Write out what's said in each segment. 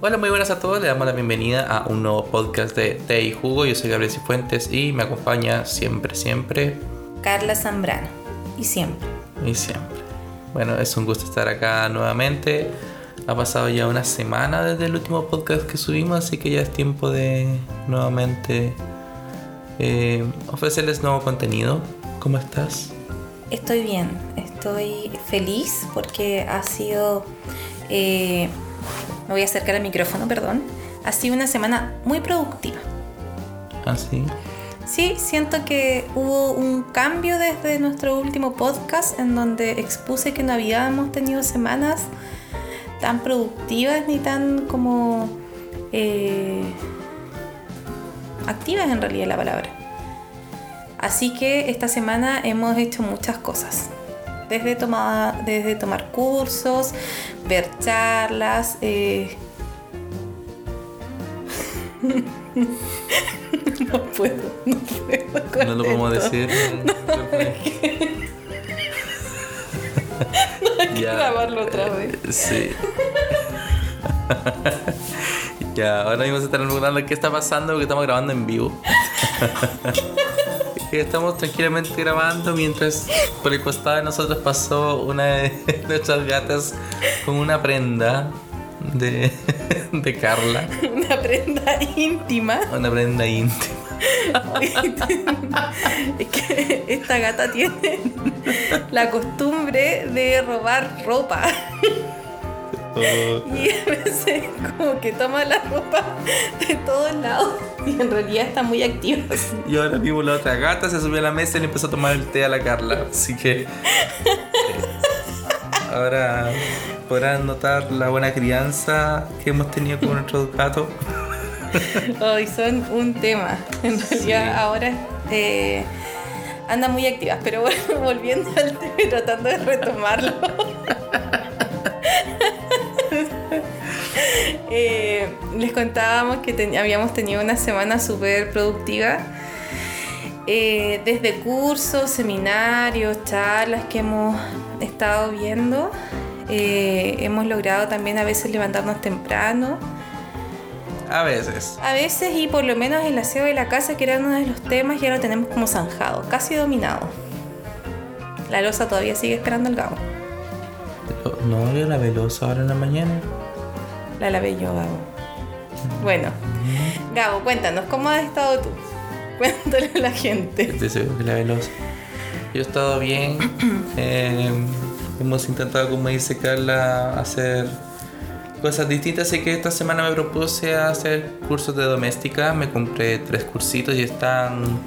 Hola, muy buenas a todos. Le damos la bienvenida a un nuevo podcast de Té y Jugo. Yo soy Gabriel Cifuentes y me acompaña siempre, siempre. Carla Zambrano. Y siempre. Y siempre. Bueno, es un gusto estar acá nuevamente. Ha pasado ya una semana desde el último podcast que subimos, así que ya es tiempo de nuevamente eh, ofrecerles nuevo contenido. ¿Cómo estás? Estoy bien, estoy feliz porque ha sido... eh, me voy a acercar al micrófono, perdón. Ha sido una semana muy productiva. ¿Ah, sí? Sí, siento que hubo un cambio desde nuestro último podcast en donde expuse que no habíamos tenido semanas tan productivas ni tan como eh, activas en realidad la palabra. Así que esta semana hemos hecho muchas cosas. Desde tomar, desde tomar cursos, ver charlas. eh, no puedo, no puedo. con No lo podemos decir. Hay que Ya. grabarlo otra vez. Sí. ya, ahora mismo se están preguntando qué está pasando porque estamos grabando en vivo. Que estamos tranquilamente grabando mientras por el costado de nosotros pasó una de nuestras gatas con una prenda de, de Carla. Una prenda íntima. Una prenda íntima. es que esta gata tiene la costumbre de robar ropa. Y a veces como que toma la ropa de todos lados y en realidad está muy activa. Y ahora mismo la otra gata se subió a la mesa y le empezó a tomar el té a la Carla. Así que. eh, Ahora podrán notar la buena crianza que hemos tenido con nuestros gatos. Hoy son un tema. En realidad Sí. ahora eh, andan muy activas. Pero bueno, volviendo al tema y tratando de retomarlo. Eh, les contábamos que ten- habíamos tenido una semana súper productiva. Eh, desde cursos, seminarios, charlas que hemos estado viendo. Eh, hemos logrado también a veces levantarnos temprano. A veces. A veces y por lo menos el aseo de la casa, que era uno de los temas, ya lo tenemos como zanjado, casi dominado. La losa todavía sigue esperando el Gabo. No, yo la velosa ahora en la mañana. La lavé yo, Gabo. Bueno, Gabo, cuéntanos, ¿cómo has estado tú? Cuéntale a la gente. Estoy seguro que la velosa. Yo he estado bien. eh, hemos intentado, como dice Carla, hacer cosas distintas. Así que esta semana me propuse hacer cursos de doméstica. Me compré tres cursitos y están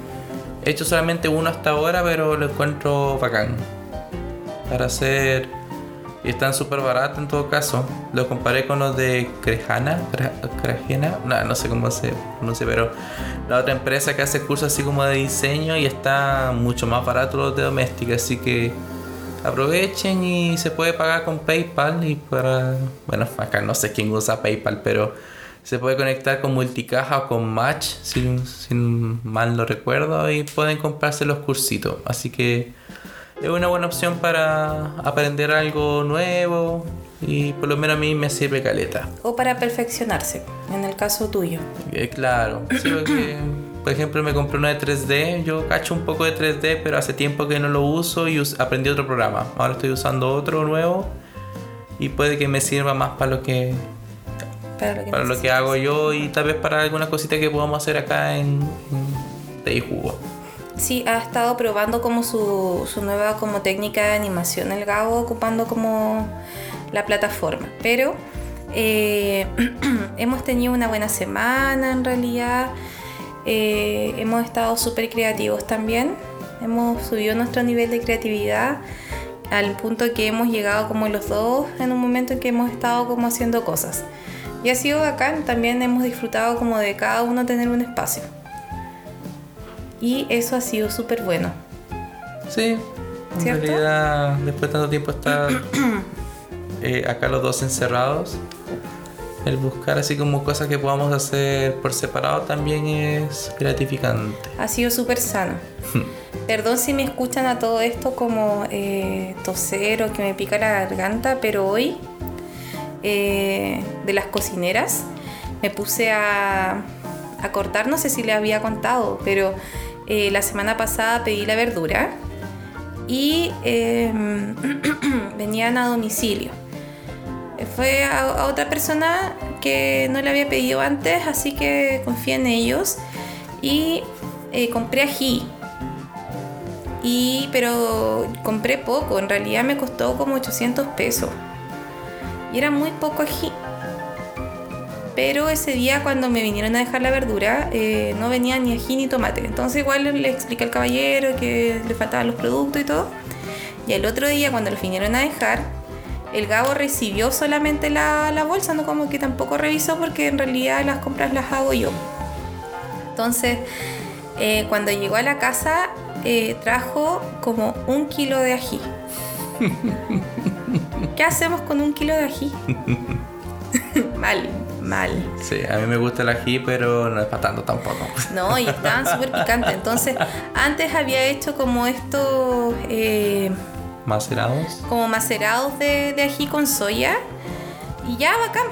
He hecho solamente uno hasta ahora, pero lo encuentro bacán. Para hacer. Y están súper baratos en todo caso. Lo comparé con los de Crejana. Crajena. No, no sé cómo se pronuncia, pero la otra empresa que hace cursos así como de diseño y está mucho más barato los de doméstica. Así que aprovechen y se puede pagar con PayPal. Y para. Bueno, acá no sé quién usa PayPal, pero se puede conectar con multicaja o con match, si, si mal no recuerdo, y pueden comprarse los cursitos. Así que es una buena opción para aprender algo nuevo y por lo menos a mí me sirve caleta. O para perfeccionarse, en el caso tuyo. Eh, claro, sí, porque, por ejemplo me compré uno de 3D, yo cacho un poco de 3D, pero hace tiempo que no lo uso y us- aprendí otro programa. Ahora estoy usando otro nuevo y puede que me sirva más para lo que Para lo que, para lo que necesites. hago yo y tal vez para alguna cosita que podamos hacer acá en, en Jugo. Sí, ha estado probando como su, nueva como técnica de animación el Gabo, ocupando como la plataforma. Pero eh, hemos tenido una buena semana en realidad. Eh, hemos estado súper creativos también. Hemos subido nuestro nivel de creatividad al punto que hemos llegado como los dos en un momento en que hemos estado como haciendo cosas. Y ha sido bacán, también hemos disfrutado como de cada uno tener un espacio. Y eso ha sido súper bueno. Sí, en ¿Cierto? realidad después de tanto tiempo estar eh, acá los dos encerrados, el buscar así como cosas que podamos hacer por separado también es gratificante. Ha sido súper sano. Perdón si me escuchan a todo esto como eh, toser o que me pica la garganta, pero hoy eh, de las cocineras. Me puse a, a cortar, no sé si le había contado, pero eh, la semana pasada pedí la verdura y em, venían a domicilio. Fue a, a otra persona que no le había pedido antes, así que confié en ellos y eh, compré ají. Y, pero compré poco, en realidad me costó como 800 pesos. Y era muy poco ají. Pero ese día cuando me vinieron a dejar la verdura, eh, no venía ni ají ni tomate. Entonces igual le expliqué al caballero que le faltaban los productos y todo. Y el otro día cuando lo vinieron a dejar, el Gabo recibió solamente la, la bolsa, no como que tampoco revisó porque en realidad las compras las hago yo. Entonces, eh, cuando llegó a la casa, eh, trajo como un kilo de ají. ¿Qué hacemos con un kilo de ají? mal, mal. Sí, a mí me gusta el ají, pero no es para tanto tampoco. No, y estaban súper picantes. Entonces, antes había hecho como estos... Eh, ¿Macerados? Como macerados de, de ají con soya. Y ya bacán.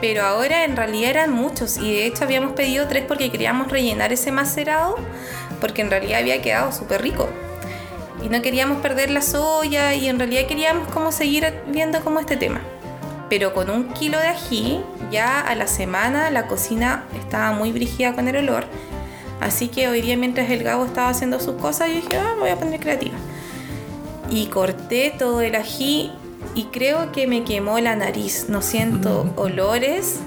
Pero ahora en realidad eran muchos. Y de hecho habíamos pedido tres porque queríamos rellenar ese macerado. Porque en realidad había quedado súper rico. Y no queríamos perder la soya. Y en realidad queríamos como seguir viendo como este tema. Pero con un kilo de ají, ya a la semana la cocina estaba muy brígida con el olor. Así que hoy día mientras el Gabo estaba haciendo sus cosas, yo dije, ah, me voy a poner creativa y corté todo el ají y creo que me quemó la nariz. No siento olores.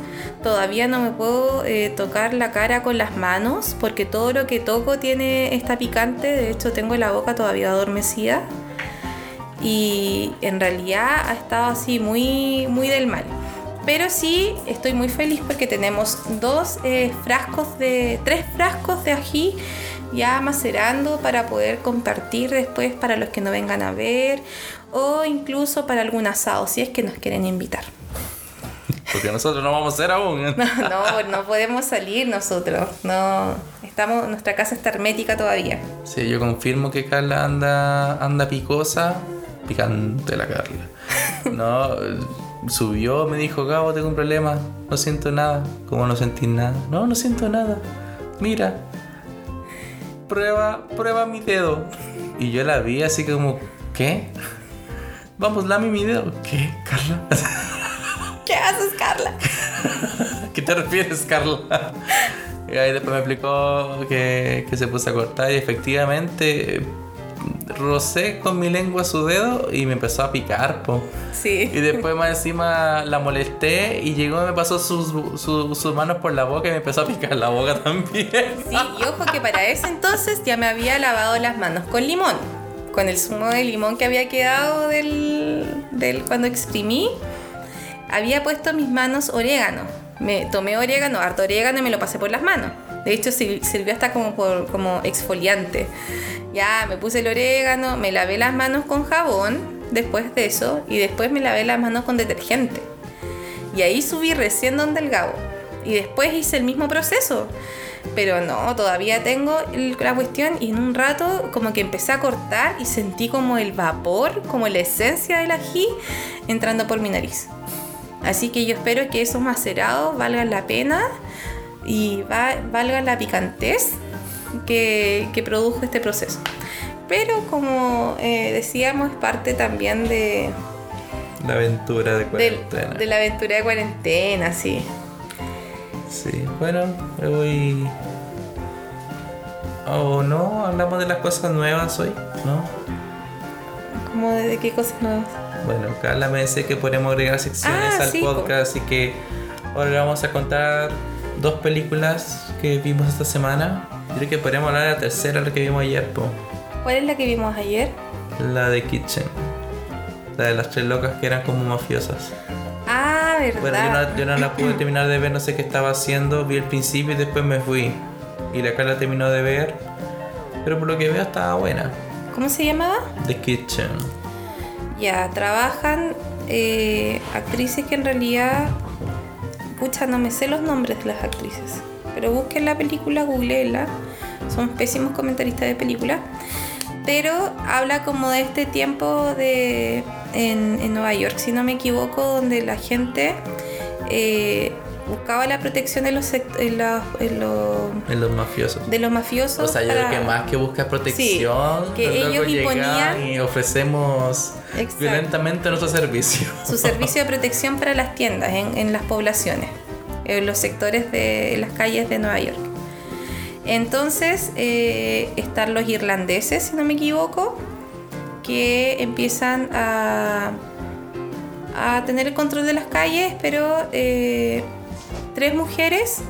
Todavía no me puedo eh, tocar la cara con las manos porque todo lo que toco tiene esta picante. De hecho, tengo la boca todavía adormecida. Y en realidad ha estado así muy, muy del mal. Pero sí estoy muy feliz porque tenemos dos eh, frascos de. tres frascos de ají ya macerando para poder compartir después para los que no vengan a ver o incluso para algún asado si es que nos quieren invitar. Porque nosotros no vamos a hacer aún. No, no, no podemos salir nosotros. No, estamos, nuestra casa está hermética todavía. Sí, yo confirmo que Carla anda, anda picosa, picante la Carla. No, subió, me dijo, Gabo, tengo un problema, no siento nada. ¿Cómo no sentís nada? No, no siento nada. Mira, prueba, prueba mi dedo. Y yo la vi así como, ¿qué? Vamos, lame mi dedo. ¿Qué, Carla? ¿Qué haces, Carla? ¿Qué te refieres, Carla? Y ahí después me explicó que, que se puso a cortar y efectivamente rocé con mi lengua su dedo y me empezó a picar, po. Sí. Y después más encima la molesté y llegó y me pasó sus, sus, sus manos por la boca y me empezó a picar la boca también. Sí, y ojo que para ese entonces ya me había lavado las manos con limón. Con el zumo de limón que había quedado del, del cuando exprimí, había puesto en mis manos orégano. Me tomé orégano, harto orégano y me lo pasé por las manos. De hecho, sir- sirvió hasta como, por, como exfoliante. Ya me puse el orégano, me lavé las manos con jabón después de eso y después me lavé las manos con detergente. Y ahí subí recién donde el Gabo. Y después hice el mismo proceso. Pero no, todavía tengo la cuestión y en un rato como que empecé a cortar y sentí como el vapor, como la esencia del ají entrando por mi nariz. Así que yo espero que esos macerados valgan la pena y va- valga la picantez que, que produjo este proceso. Pero como eh, decíamos, es parte también de, La aventura de cuarentena. de la aventura de cuarentena, sí. Sí, bueno, hoy. ¿O no? Hablamos de las cosas nuevas hoy, ¿no? Como de, qué cosas nuevas. Bueno, Carla me decía que podemos agregar secciones Ah, al sí, podcast, así que ahora le vamos a contar dos películas que vimos esta semana. Creo que podríamos hablar de la tercera, la que vimos ayer, po. ¿Cuál es la que vimos ayer? la de Kitchen. La de las tres locas que eran como mafiosas. Ah, verdad. Bueno, yo no, yo no la pude terminar de ver, no sé qué estaba haciendo, vi el principio y después me fui. Y la Carla terminó de ver, pero por lo que veo estaba buena. ¿Cómo se llamaba? The Kitchen. Ya, trabajan eh, actrices que en realidad. Pucha, no me sé los nombres de las actrices. Pero busquen la película, googleenla. Son pésimos comentaristas de película. Pero habla como de este tiempo de, en, en Nueva York, si no me equivoco, donde la gente eh, buscaba la protección de los, en la- en los- los mafiosos. de los mafiosos. O sea, yo para- creo que más que buscar protección, que luego ellos imponían- y ofrecemos Exacto. violentamente nuestro servicio. su servicio de protección para las tiendas en, en las poblaciones, en los sectores de las calles de Nueva York. Entonces eh, están los irlandeses, si no me equivoco, que empiezan a, a tener el control de las calles, pero eh, tres mujeres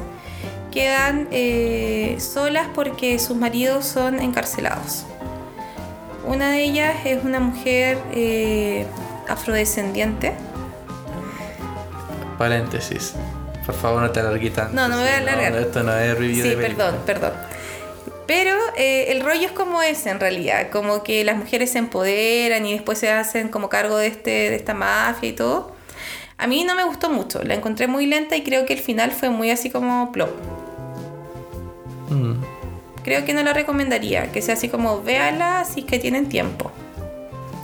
quedan eh, solas porque sus maridos son encarcelados. Una de ellas es una mujer eh, afrodescendiente. Paréntesis. Por favor, no te alargues tanto. No, no me voy a alargar. esto no es review Sí, de perdón, perdón. Pero eh, el rollo es como ese en realidad, como que las mujeres se empoderan y después se hacen como cargo de, este, de esta mafia y todo. A mí no me gustó mucho, la encontré muy lenta y creo que el final fue muy así como plop. Mm. Creo que no la recomendaría, que sea así como véala si es que tienen tiempo,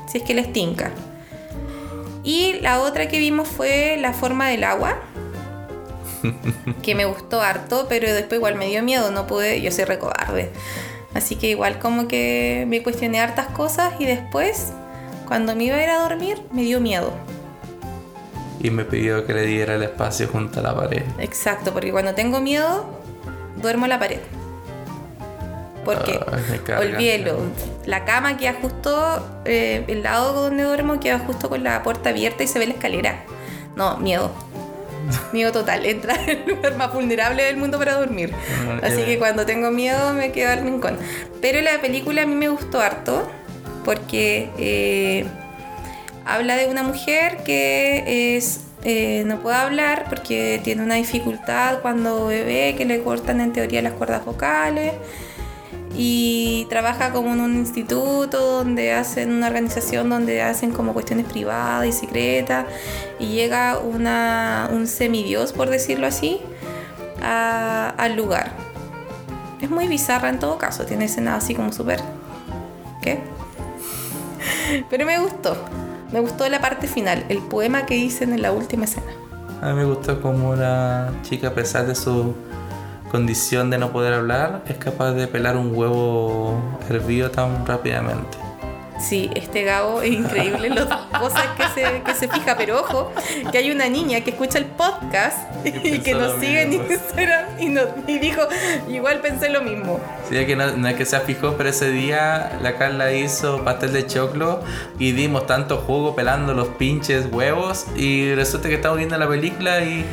si es que les tinca. Y la otra que vimos fue La forma del agua, que me gustó harto, pero después igual me dio miedo, no pude, yo soy recobarde. Así que igual como que me cuestioné hartas cosas y después, cuando me iba a ir a dormir, me dio miedo. Y me pidió que le diera el espacio junto a la pared. Exacto, porque cuando tengo miedo, duermo en la pared. Porque, carga. olvídelo, la cama queda justo, eh, el lado donde duermo queda justo con la puerta abierta y se ve la escalera. No, miedo. Miedo total, entra en el lugar más vulnerable del mundo para dormir. Mm, Así que cuando tengo miedo me quedo al rincón. Pero la película a mí me gustó harto porque eh, habla de una mujer que es eh, no puede hablar porque tiene una dificultad cuando bebé que le cortan en teoría las cuerdas vocales y trabaja como en un instituto donde hacen una organización donde hacen como cuestiones privadas y secretas y llega una, un semidios por decirlo así al lugar es muy bizarra en todo caso tiene escenas así como súper ¿qué? pero me gustó me gustó la parte final el poema que dicen en la última escena A mí me gustó como la chica, a pesar de su condición de no poder hablar, es capaz de pelar un huevo hervido tan rápidamente. Sí, este Gabo es increíble las cosas que se, que se fija, pero ojo, que hay una niña que escucha el podcast y que nos sigue en. Instagram y, nos, y dijo, igual pensé lo mismo. Sí, es que no, no es que se fijó, pero ese día la Carla hizo pastel de choclo y dimos tanto jugo pelando los pinches huevos y resulta que estamos viendo la película y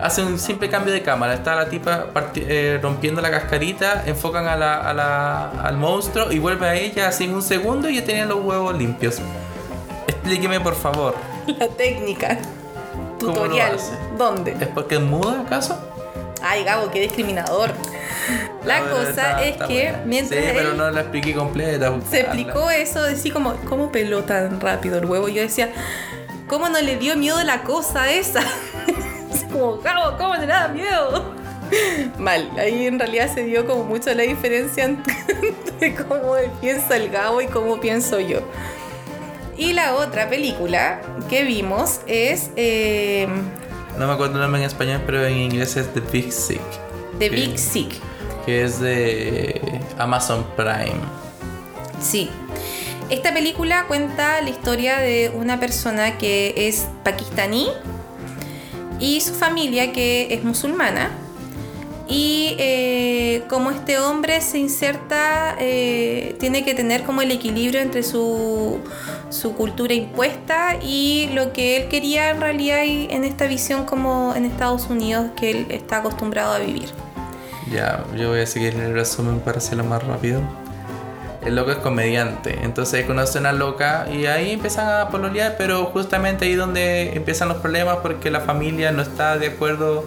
hace un simple cambio de cámara. Está la tipa eh, rompiendo la cascarita, enfocan a la, a la- al monstruo y vuelve a ella así en un segundo y ya tenían los huevos limpios. Explíqueme por favor. La técnica. ¿Cómo lo Tutorial. ¿Dónde? ¿Es porque es muda acaso? Ay, Gabo, qué discriminador. La cosa está- es está que buena. mientras Sí, pero no la expliqué completa. se explicó eso, decía como, ¿cómo peló tan rápido el huevo? Yo decía, ¿cómo no le dio miedo la cosa esa? Como, Gabo, ¿cómo le da miedo? Mal, ahí en realidad se dio como mucho la diferencia entre cómo piensa el Gabo y cómo pienso yo. Y la otra película que vimos es eh, No me acuerdo el nombre en español, pero en inglés es The Big Sick. The que- Big Sick. Que es de Amazon Prime. Sí. Esta película cuenta la historia de una persona que es pakistaní y su familia que es musulmana. Y eh, como este hombre se inserta, eh, tiene que tener como el equilibrio entre su, su cultura impuesta y lo que él quería en realidad en esta visión como en Estados Unidos que él está acostumbrado a vivir. Ya, yo voy a seguir el resumen para hacerlo más rápido. El loco es comediante, entonces conoce a una loca y ahí empiezan a pololear, pero justamente ahí donde empiezan los problemas porque la familia no está de acuerdo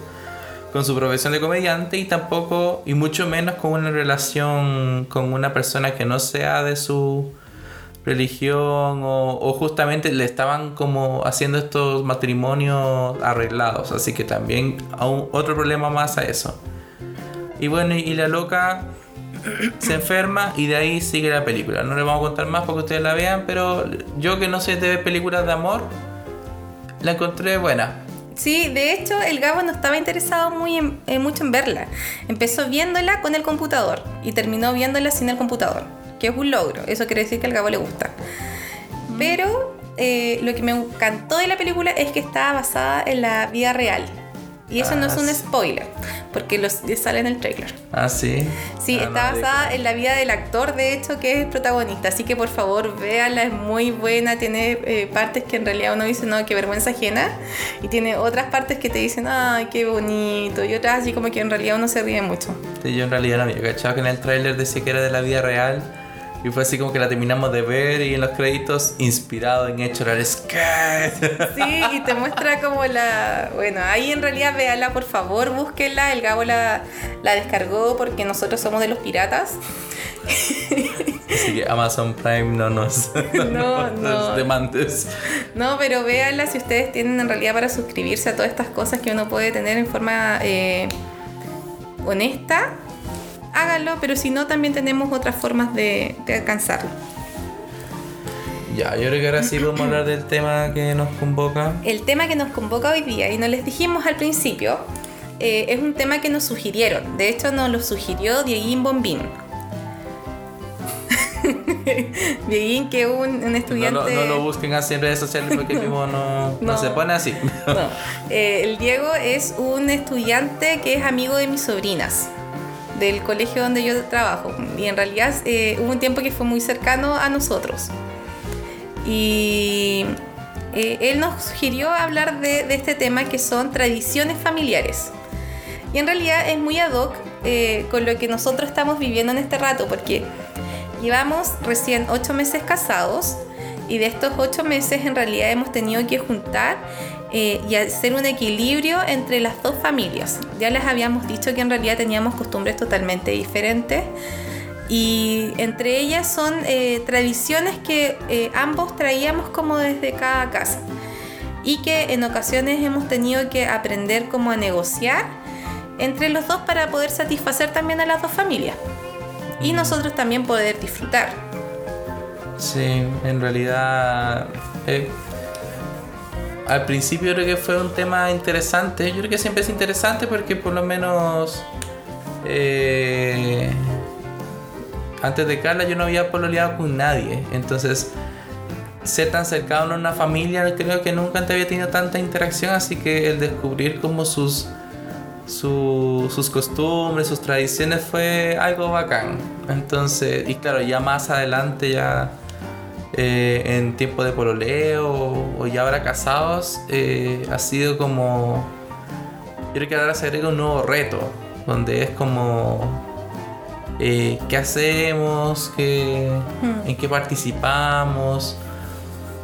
con su profesión de comediante y tampoco, y mucho menos con una relación con una persona que no sea de su religión o, o justamente le estaban como haciendo estos matrimonios arreglados, así que también aún otro problema más a eso. Y bueno, y la loca se enferma y de ahí sigue la película. No le vamos a contar más para que ustedes la vean, pero yo que no sé de películas de amor, la encontré buena. Sí, de hecho el Gabo no estaba interesado muy en- eh, mucho en verla. Empezó viéndola con el computador y terminó viéndola sin el computador, que es un logro. Eso quiere decir que al Gabo le gusta. Pero eh, lo que me encantó de la película es que está basada en la vida real. Y eso no Ah, es un sí. spoiler, porque los, sale en el trailer. Ah, sí. Sí, Ah, está no, basada en la vida del actor, de hecho, que es el protagonista. Así que por favor, véanla, es muy buena. Tiene eh, partes que en realidad uno dice, no, qué vergüenza ajena. Y tiene otras partes que te dicen, ay, qué bonito. Y otras así como que en realidad uno se ríe mucho. Sí, yo en realidad no había cachado que en el tráiler decía que era de la vida real. Y fue así como que la terminamos de ver y en los créditos inspirado en hecho real. Sí, y te muestra como la... Bueno, ahí en realidad véanla, por favor, búsquenla. El Gabo la, la descargó porque nosotros somos de los piratas. Así que Amazon Prime no nos, No, no. demandes. No, pero véanla si ustedes tienen en realidad para suscribirse a todas estas cosas que uno puede tener en forma eh, honesta, háganlo, pero si no, también tenemos otras formas de, de alcanzarlo. Ya, yo creo que ahora sí podemos hablar del tema que nos convoca. El tema que nos convoca hoy día, y nos les dijimos al principio, eh, es un tema que nos sugirieron. De hecho, nos lo sugirió Dieguín Bombín. Dieguín, que es un, un No, estudiante... lo- no lo busquen así en redes sociales porque el mismo no, no No. se pone así. No, eh, el Diego es un estudiante que es amigo de mis sobrinas del colegio donde yo trabajo. Y en realidad eh, hubo un tiempo que fue muy cercano a nosotros. Y eh, él nos sugirió hablar de, de este tema que son tradiciones familiares. Y en realidad es muy ad hoc eh, con lo que nosotros estamos viviendo en este rato porque llevamos recién ocho meses casados y de estos ocho meses en realidad hemos tenido que juntar eh, y hacer un equilibrio entre las dos familias. Ya les habíamos dicho que en realidad teníamos costumbres totalmente diferentes y entre ellas son eh, tradiciones que eh, ambos traíamos como desde cada casa y que en ocasiones hemos tenido que aprender como a negociar entre los dos para poder satisfacer también a las dos familias y nosotros también poder disfrutar. Sí, en realidad. Al principio creo que fue un tema interesante. Yo creo que siempre es interesante porque por lo menos. eh, antes de Carla yo no había pololeado con nadie. Entonces. Ser tan cercano a una familia, creo que nunca antes había tenido tanta interacción, así que el descubrir como sus, su- sus costumbres, sus tradiciones fue algo bacán. Entonces, y claro, ya más adelante, ya eh, en tiempo de pololeo o ya ahora casados, eh, ha sido como. Yo creo que ahora se agrega un nuevo reto, donde es como. eh, ¿Qué hacemos? ¿Qué, Hmm. ¿En qué participamos?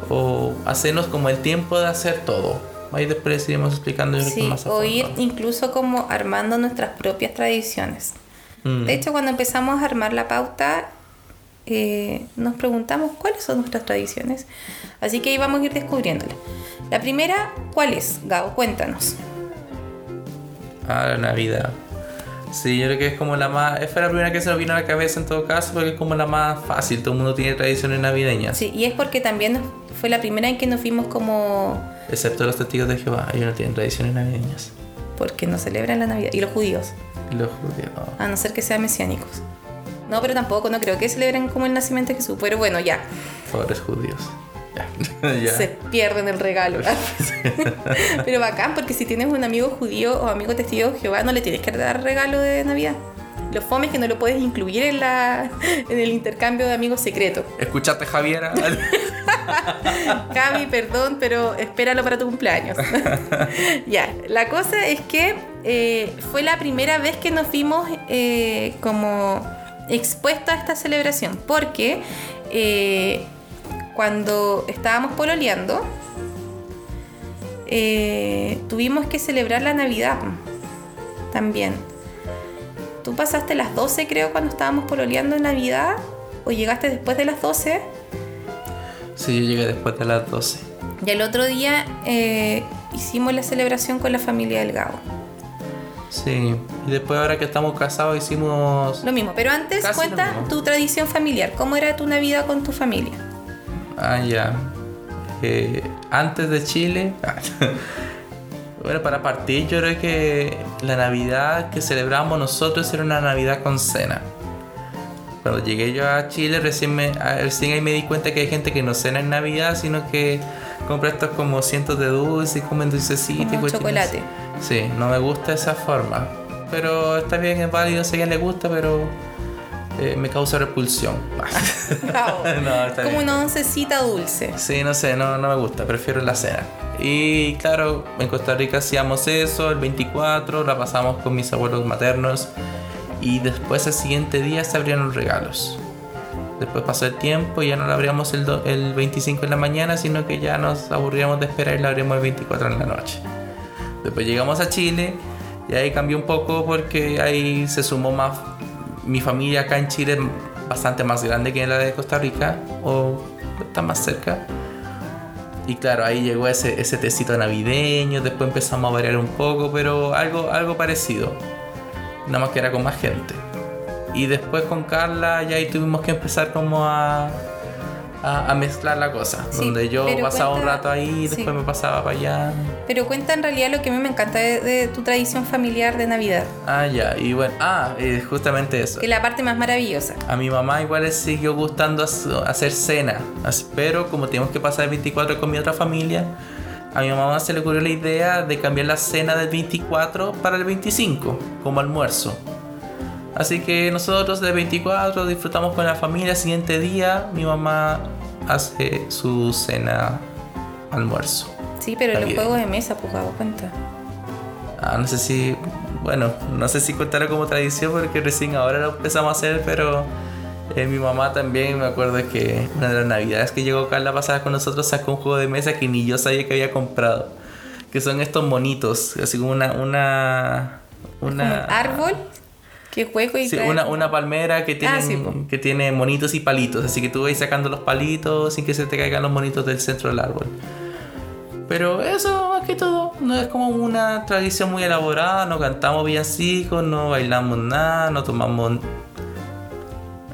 O hacernos como el tiempo de hacer todo. Ahí después les iremos explicando Sí, más a o ir incluso como armando nuestras propias tradiciones. Mm. De hecho, cuando empezamos a armar la pauta, eh, nos preguntamos cuáles son nuestras tradiciones. Así que íbamos a ir descubriéndolas. La primera, ¿cuál es? Gabo, cuéntanos. Ah, la Navidad. Sí, yo creo que es como la más. Esa fue la primera que se nos vino a la cabeza en todo caso, porque es como la más fácil. Todo el mundo tiene tradiciones navideñas. Sí, y es porque también fue la primera en que nos vimos como... Excepto los testigos de Jehová, ellos no tienen tradiciones navideñas. porque no celebran la Navidad. Y los judíos, Y los judíos. a no ser que sean mesiánicos. No, pero tampoco, no creo que celebren como el nacimiento de Jesús. Pero bueno, ya. Pobres judíos. Ya. ya. se pierden el regalo. Pero bacán, porque si tienes un amigo judío o amigo testigo de Jehová, no le tienes que dar regalo de Navidad. Lo fome es que no lo puedes incluir en, la, en el intercambio de amigos secretos. ¿Escuchaste, Javiera? Cami, perdón, pero espéralo para tu cumpleaños. ya, la cosa es que eh, fue la primera vez que nos vimos eh, como expuestos a esta celebración, porque eh, cuando estábamos pololeando, eh, tuvimos que celebrar la Navidad también. Tú pasaste las 12 creo cuando estábamos pololeando en Navidad, o llegaste después de las 12. sí, yo llegué después de las 12. Y el otro día eh, hicimos la celebración con la familia del Gabo. Sí, y después ahora que estamos casados hicimos... Lo mismo, pero antes Casi cuenta tu tradición familiar. ¿Cómo era tu Navidad con tu familia? Ah, ya. Eh, antes de Chile... bueno, para partir yo creo que la Navidad que celebramos nosotros era una Navidad con cena. Cuando llegué yo a Chile recién, me, recién ahí me di cuenta que hay gente que no cena en Navidad, sino que compra estos como cientos de dulces y comen dulcecitos. y Como cuestiones. Sí, no me gusta esa forma. Pero está bien, es válido, a quién le gusta, pero eh, me causa repulsión. No, está Como bien. una oncecita dulce. Sí, no sé, no, no me gusta, prefiero la cena. Y claro, en Costa Rica hacíamos eso, el 24, la pasamos con mis abuelos maternos y después el siguiente día se abrieron los regalos. Después pasó el tiempo y ya no lo abríamos el, do- el 25 en la mañana, sino que ya nos aburríamos de esperar y lo abrimos el 24 en la noche. Después llegamos a Chile y ahí cambió un poco porque ahí se sumó más. Mi familia acá en Chile es bastante más grande que la de Costa Rica o está más cerca. Y claro, ahí llegó ese, ese tecito navideño, después empezamos a variar un poco, pero algo, algo parecido. Nada más que era con más gente. Y después con Carla ya ahí tuvimos que empezar como a, a, a mezclar la cosa. Sí, donde yo pasaba un rato ahí, sí. después me pasaba para allá. Pero cuenta en realidad lo que a mí me encanta de, de tu tradición familiar de Navidad. Ah, ya, y bueno, ah, eh, justamente eso. Que la parte más maravillosa. A mi mamá igual le siguió gustando hac- hacer cena, pero como tenemos que pasar el 24 con mi otra familia, a mi mamá se le ocurrió la idea de cambiar la cena del 24 para el 25, como almuerzo. Así que nosotros del 24 disfrutamos con la familia, el siguiente día mi mamá hace su cena almuerzo. Sí, pero los Navideño. juegos de mesa, pues Gabo, cuenta. Ah, no sé si, bueno, no sé si contará como tradición porque recién ahora lo empezamos a hacer, pero eh, mi mamá también me acuerdo que una de las navidades que llegó Carla pasada con nosotros sacó un juego de mesa que ni yo sabía que había comprado. Que son estos monitos, así como una... una Como un una árbol que juego y Sí, una, una palmera que tiene, Ah, sí, po. que tiene monitos y palitos, así que tú vas sacando los palitos sin que se te caigan los monitos del centro del árbol. Pero eso, más que todo, no es como una tradición muy elaborada, no cantamos villancicos, no bailamos nada, no tomamos...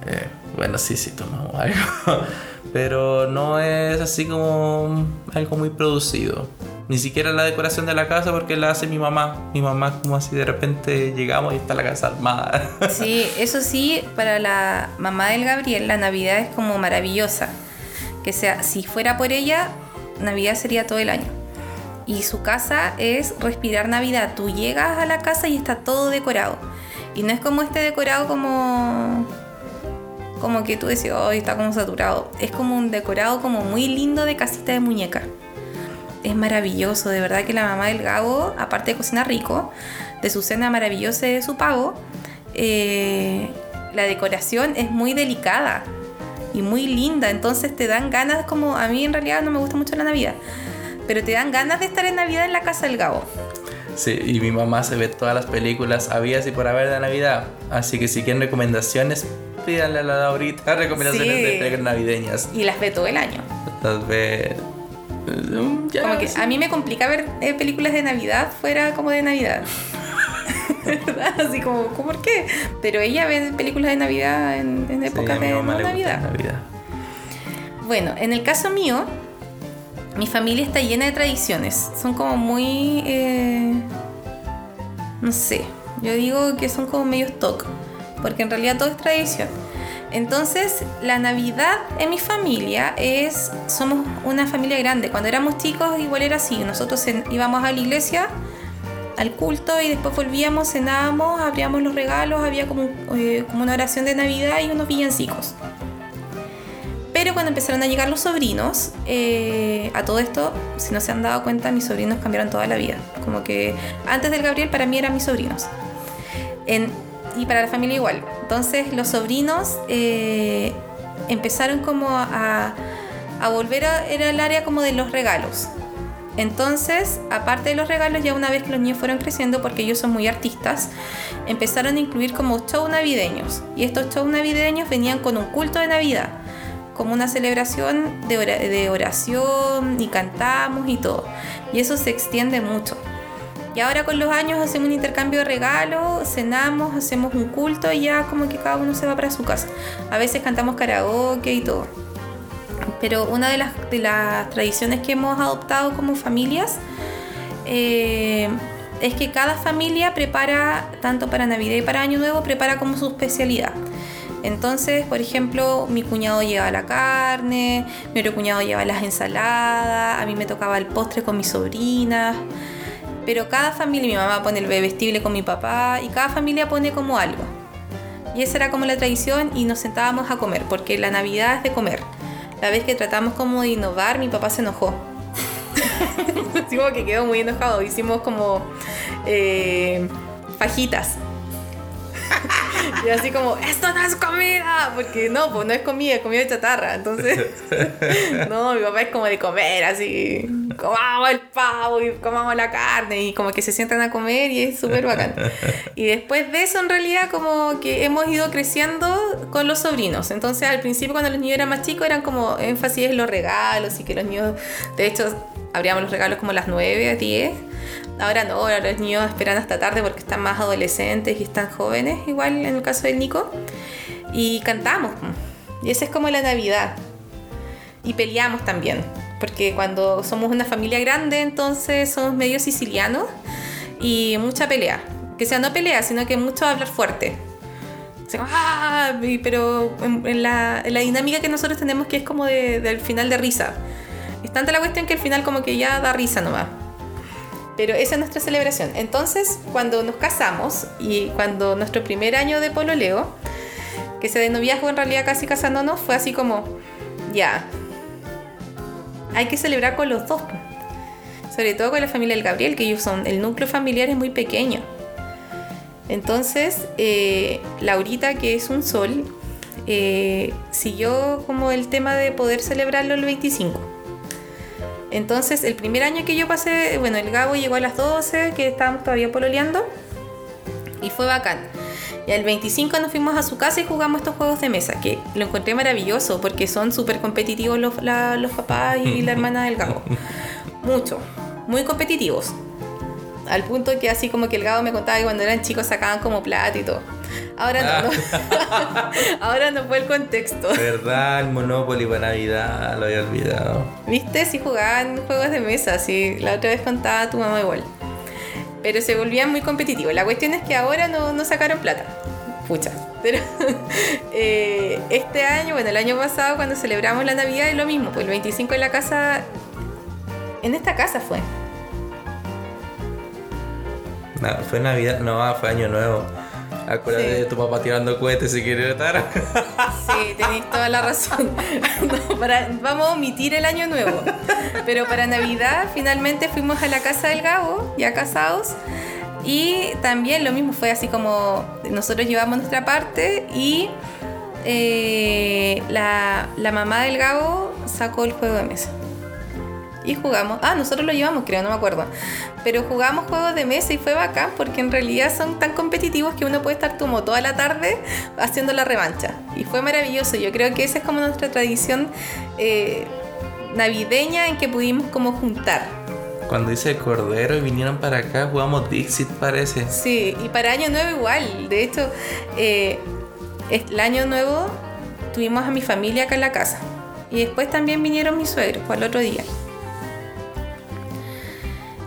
eh, bueno, sí, sí, tomamos algo, pero no es así como algo muy producido. Ni siquiera la decoración de la casa porque la hace mi mamá. Mi mamá como así de repente llegamos y está la casa armada. Sí, eso sí, para la mamá del Gabriel, la Navidad es como maravillosa. Que sea, si fuera por ella, Navidad sería todo el año. Y su casa es respirar Navidad. Tú llegas a la casa y está todo decorado. Y no es como este decorado como. Como que tú decís, hoy está como saturado. Es como un decorado como muy lindo de casita de muñeca. Es maravilloso, de verdad que la mamá del Gabo, aparte de cocinar rico, de su cena maravillosa de su pago, eh, la decoración es muy delicada y muy linda, entonces te dan ganas como a mí en realidad no me gusta mucho la Navidad, pero te dan ganas de estar en Navidad en la casa del Gabo. Sí, y mi mamá se ve todas las películas habías y por haber de Navidad. Así que si quieren recomendaciones, pídanle a la ahorita recomendaciones Sí. de películas navideñas. Y las ve todo el año. Las ve. Ya, Como que sí. a mí me complica ver eh, películas de Navidad fuera como de Navidad. ¿Verdad? Así como, ¿cómo por qué? Pero ella ve películas de Navidad en, en épocas de no Navidad. Navidad. Bueno, en el caso mío, mi familia está llena de tradiciones. Son como muy... eh, no sé, yo digo que son como medio stock, porque en realidad todo es tradición. Entonces, la Navidad en mi familia es... Somos una familia grande. Cuando éramos chicos igual era así. Nosotros íbamos a la iglesia al culto y después volvíamos, cenábamos, abríamos los regalos, había como, eh, una oración de Navidad y unos villancicos. Pero cuando empezaron a llegar los sobrinos, eh, a todo esto, si no se han dado cuenta, mis sobrinos cambiaron toda la vida. Como que antes del Gabriel para mí eran mis sobrinos. Y para la familia igual. Entonces los sobrinos eh, empezaron como a, volver a era el área como de los regalos. Entonces, aparte de los regalos, ya una vez que los niños fueron creciendo, porque ellos son muy artistas, empezaron a incluir como shows navideños. Y estos shows navideños venían con un culto de Navidad, como una celebración de, de oración y cantamos y todo. Y eso se extiende mucho. Y ahora con los años hacemos un intercambio de regalos, cenamos, hacemos un culto y ya como que cada uno se va para su casa. A veces cantamos karaoke y todo. Pero una de las, tradiciones que hemos adoptado como familias eh, es que cada familia prepara, tanto para Navidad y para Año Nuevo, prepara como su especialidad. Entonces, por ejemplo, mi cuñado lleva la carne, mi otro cuñado lleva las ensaladas, a mí me tocaba el postre con mis sobrinas. Pero cada familia, mi mamá pone el bebestible con mi papá y cada familia pone como algo. Y esa era como la tradición y nos sentábamos a comer, porque la Navidad es de comer. La vez que tratamos como de innovar, mi papá se enojó. Que quedó muy enojado. Hicimos como eh, fajitas. Y así como, esto no es comida, porque no, pues no es comida, es comida de chatarra. Entonces, no, mi papá es como de comer, así, comamos el pavo y comamos la carne y como que se sientan a comer y es súper bacán. Y después de eso, en realidad, como que hemos ido creciendo con los sobrinos. Entonces, al principio, cuando los niños eran más chicos, eran como énfasis en los regalos y que los niños, de hecho, abríamos los regalos como a las 9, 10 Ahora no, ahora los niños esperan hasta tarde porque están más adolescentes y están jóvenes, igual en el caso del Nico. Y cantamos. Y esa es como la Navidad. Y peleamos también. Porque cuando somos una familia grande, entonces somos medio sicilianos y mucha pelea. Que sea no pelea, sino que mucho hablar fuerte. ¡Ah! Pero en, la, dinámica que nosotros tenemos que es como del final de risa. Es tanta la cuestión que al final como que ya da risa nomás. Pero esa es nuestra celebración. Entonces, cuando nos casamos y cuando nuestro primer año de pololeo, que se de noviazgo en realidad casi casándonos, fue así como, ya, hay que celebrar con los dos. Sobre todo con la familia del Gabriel, que ellos son, el núcleo familiar es muy pequeño. Entonces, eh, Laurita, que es un sol, eh, siguió como el tema de poder celebrarlo el 25. Entonces, el primer año que yo pasé, bueno, el Gabo llegó a las 12, que estábamos todavía pololeando, y fue bacán. Y el 25 nos fuimos a su casa y jugamos estos juegos de mesa, que lo encontré maravilloso porque son súper competitivos los, los papás y la hermana del Gabo. Mucho, muy competitivos. Al punto que así como que el Gabo me contaba que cuando eran chicos sacaban como plata y todo. Ahora no, ah. ahora no fue el contexto. ¿Verdad? El Monopoly para Navidad, lo había olvidado. ¿Viste? Si jugaban juegos de mesa, sí. La otra vez contaba tu mamá igual. Pero se volvían muy competitivos. La cuestión es que ahora no, no sacaron plata. Pucha. Pero eh, este año, bueno, el año pasado cuando celebramos la Navidad es lo mismo. Pues el 25 en la casa... En esta casa fue. No, fue Navidad, no, fue Año Nuevo. Acuérdate de tu papá tirando cohetes si quiere estar. Sí, tenéis toda la razón. vamos a omitir el año nuevo. Pero para Navidad finalmente fuimos a la casa del Gabo, ya casados. Y también lo mismo fue así como nosotros llevamos nuestra parte y eh, la, la mamá del Gabo sacó el juego de mesa y jugamos. Ah, nosotros lo llevamos, creo, no me acuerdo. Pero jugamos juegos de mesa y fue bacán porque en realidad son tan competitivos que uno puede estar como toda la tarde haciendo la revancha. Y fue maravilloso. Yo creo que esa es como nuestra tradición eh, navideña en que pudimos como juntar. Cuando hice el cordero y vinieron para acá, jugamos Dixit, parece. Sí, y para Año Nuevo igual. De hecho, eh, el Año Nuevo tuvimos a mi familia acá en la casa. Y después también vinieron mis suegros, fue el otro día.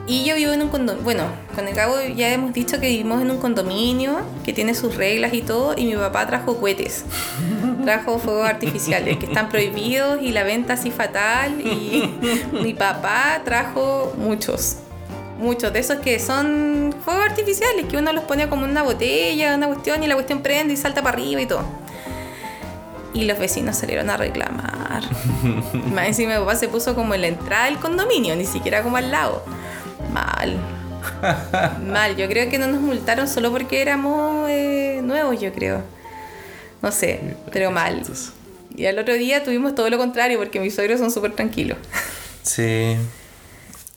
Y yo vivo en un condominio, bueno, con el cabo ya hemos dicho que vivimos en un condominio que tiene sus reglas y todo, y mi papá trajo cohetes, trajo fuegos artificiales que están prohibidos y la venta así fatal, y mi papá trajo muchos, muchos de esos que son fuegos artificiales, que uno los pone como en una botella, una cuestión, y la cuestión prende y salta para arriba y todo. Y los vecinos salieron a reclamar. Más encima mi papá se puso como en la entrada del condominio, ni siquiera como al lado. Mal. Mal, yo creo que no nos multaron solo porque éramos eh, nuevos, yo creo. No sé, pero mal. Y al otro día tuvimos todo lo contrario porque mis suegros son súper tranquilos. Sí.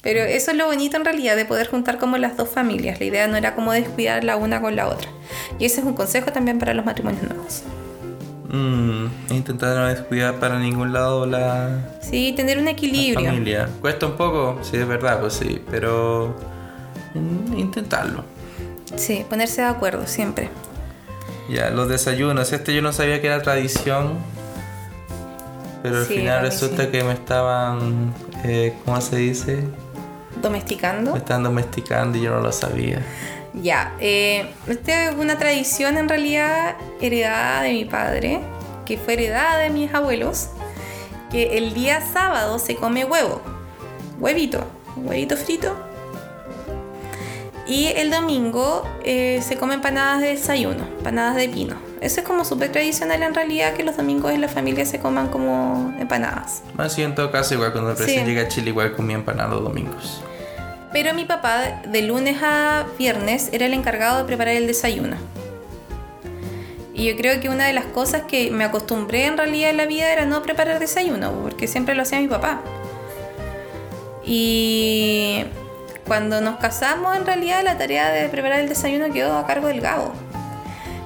Pero eso es lo bonito en realidad de poder juntar como las dos familias. La idea no era como descuidar la una con la otra. Y ese es un consejo también para los matrimonios nuevos. Mm, intentar no descuidar para ningún lado la. Sí, tener un equilibrio. familia. Cuesta un poco, sí, es verdad, pues sí, pero. en intentarlo. Sí, ponerse de acuerdo siempre. Ya, los desayunos. Este yo no sabía que era tradición. Pero al Sí, final resulta sí. que me estaban. eh, ¿Cómo se dice? Domesticando. Me estaban domesticando y yo no lo sabía. Ya, eh, esta es una tradición en realidad heredada de mi padre, que fue heredada de mis abuelos, que el día sábado se come huevo, huevito, huevito frito. Y el domingo eh, se come empanadas de desayuno, empanadas de pino. Eso es como súper tradicional en realidad, que los domingos en la familia se coman como empanadas. Más sí, en todo caso, igual cuando recién Sí. llegué a Chile, igual comía empanadas los domingos. Pero mi papá de lunes a viernes era el encargado de preparar el desayuno. Y yo creo que una de las cosas que me acostumbré en realidad en la vida era no preparar desayuno, porque siempre lo hacía mi papá. Y cuando nos casamos en realidad la tarea de preparar el desayuno quedó a cargo del Gabo.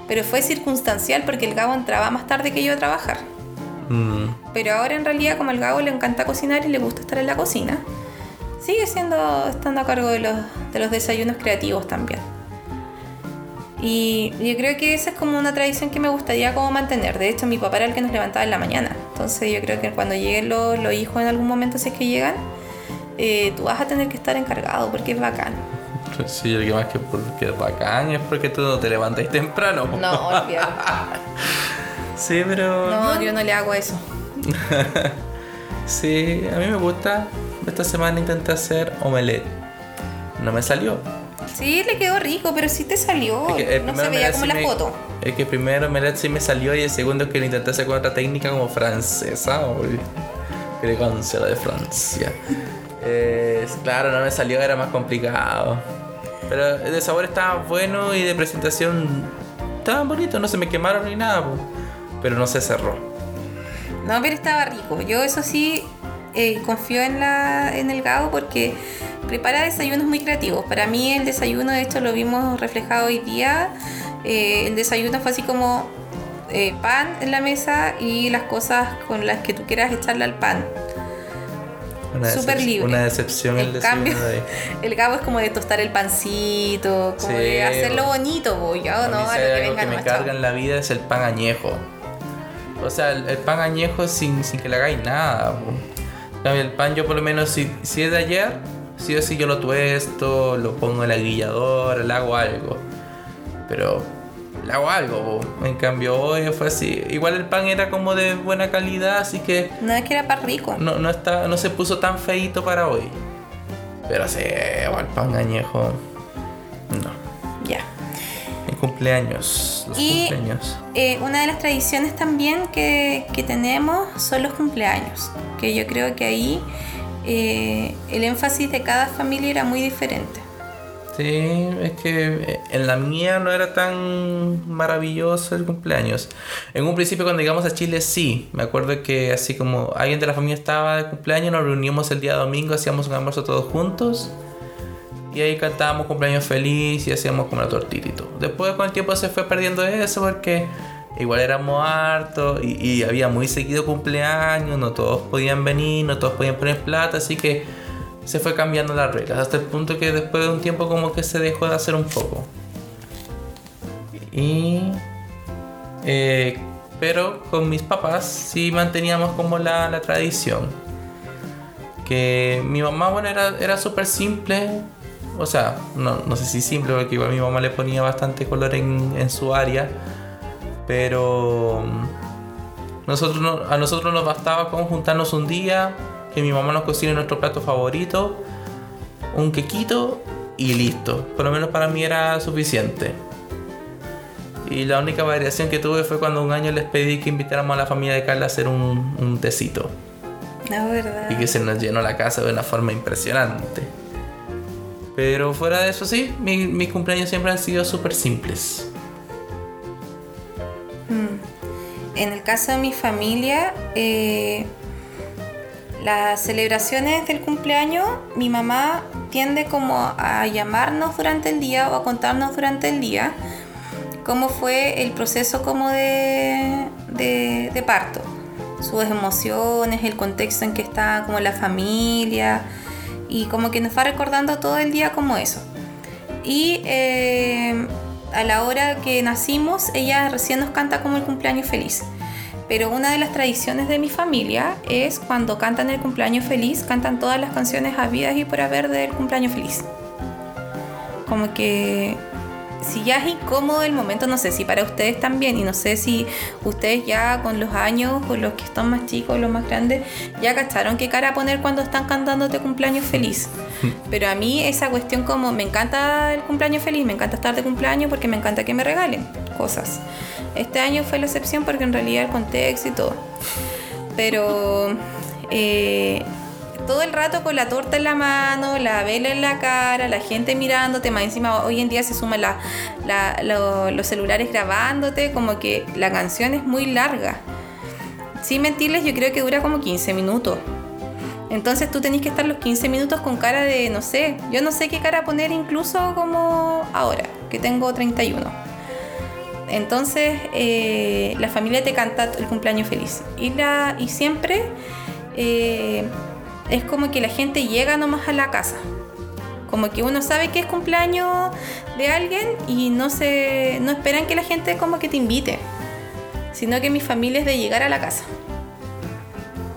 Pero fue circunstancial porque el Gabo entraba más tarde que yo a trabajar. Mm, Pero ahora en realidad como al Gabo le encanta cocinar y le gusta estar en la cocina, sigue siendo estando a cargo de los, de los desayunos creativos también. Y yo creo que esa es como una tradición que me gustaría como mantener. De hecho, mi papá era el que nos levantaba en la mañana. Entonces yo creo que cuando lleguen los, los hijos en algún momento, si es que llegan, eh, tú vas a tener que estar encargado porque es bacán. Sí, el que más que porque es bacán es porque tú no te levantas temprano. No, olvídalo. Sí, pero. No, yo no le hago eso. Sí, a mí me gusta. Esta semana intenté hacer omelette. No me salió. Sí, le quedó rico, pero sí te salió. Es que el no se veía como sí la me- foto. Es que el primer omelette sí me salió y el segundo es que lo intenté hacer con otra técnica como francesa. Uy, elegancia la de Francia. Eh, claro, no me salió, era más complicado. Pero de sabor estaba bueno y de presentación estaba bonito, no se me quemaron ni nada. Pero no se cerró. No, pero estaba rico. Yo eso sí eh, confío en, la, en el Gabo porque prepara desayunos muy creativos. Para mí el desayuno, de hecho lo vimos reflejado hoy día. Eh, el desayuno fue así como eh, pan en la mesa y las cosas con las que tú quieras echarle al pan. Súper libre. Una decepción el, El desayuno cambio, de ahí. el Gabo es como de tostar el pancito, como Sí, de hacerlo bo. bonito, bo. Yo A mí no, a lo que venga que me carga en la vida es el pan añejo. O sea, el, el pan añejo sin, sin que le hagáis nada. po. El pan yo por lo menos si, si es de ayer, sí o sí yo lo tuesto, lo pongo en la grilladora, le hago algo. Pero le hago algo. po. En cambio hoy fue así. Igual el pan era como de buena calidad, así que No es que era pan rico. no, no, está, no se puso tan feito para hoy. Pero sí, el pan añejo. No. Ya. En cumpleaños. Los Y- cumpleaños. Eh, una de las tradiciones también que, que tenemos son los cumpleaños, que yo creo que ahí eh, el énfasis de cada familia era muy diferente. Sí, es que eh, en la mía no era tan maravilloso el cumpleaños. En un principio cuando llegamos a Chile sí, me acuerdo que así como alguien de la familia estaba de cumpleaños, nos reuníamos el día domingo, hacíamos un almuerzo todos juntos y ahí cantábamos cumpleaños feliz y hacíamos como la tortita y todo. Después con el tiempo se fue perdiendo eso porque igual éramos hartos y, había muy seguido cumpleaños, no todos podían venir, no todos podían poner plata, así que se fue cambiando las reglas hasta el punto que después de un tiempo como que se dejó de hacer un poco. Y... eh, pero con mis papás sí manteníamos como la, la tradición. Que mi mamá, bueno, era, era súper simple. O sea, no, no sé si simple, porque igual mi mamá le ponía bastante color en, en su área. Pero mm, nosotros no- a nosotros nos bastaba con juntarnos un día, que mi mamá nos cocine nuestro plato favorito, un quequito y listo. Por lo menos para mí era suficiente. Y la única variación que tuve fue cuando un año les pedí que invitáramos a la familia de Carla a hacer un, un tecito. La verdad. Y que se nos llenó la casa de una forma impresionante. Pero fuera de eso, sí, mi- mis cumpleaños siempre han sido súper simples. En el caso de mi familia, eh, las celebraciones del cumpleaños, mi mamá tiende como a llamarnos durante el día o a contarnos durante el día cómo fue el proceso como de, parto, sus emociones, el contexto en que está como la familia y como que nos va recordando todo el día como eso. Y eh, a la hora que nacimos, ella recién nos canta como el cumpleaños feliz. Pero una de las tradiciones de mi familia es cuando cantan el cumpleaños feliz, cantan todas las canciones habidas y por haber del cumpleaños feliz. Como que si ya es incómodo el momento, no sé si para ustedes también, y no sé si ustedes ya con los años, o los que están más chicos, los más grandes, ya cacharon qué cara poner cuando están cantándote cumpleaños feliz. Pero a mí esa cuestión como me encanta el cumpleaños feliz, me encanta estar de cumpleaños porque me encanta que me regalen cosas. Este año fue la excepción porque en realidad el contexto y todo. Pero eh, todo el rato con la torta en la mano, la vela en la cara, la gente mirándote, más encima hoy en día se suman los celulares grabándote, como que la canción es muy larga. Sin mentirles, yo creo que dura como 15 minutos. Entonces tú tenés que estar los 15 minutos con cara de, no sé, yo no sé qué cara poner incluso como ahora, que tengo 31. Entonces eh, la familia te canta el cumpleaños feliz. Y, la, y siempre eh, es como que la gente llega nomás a la casa. Como que uno sabe que es cumpleaños de alguien y no se no esperan que la gente como que te invite, sino que mi familia es de llegar a la casa.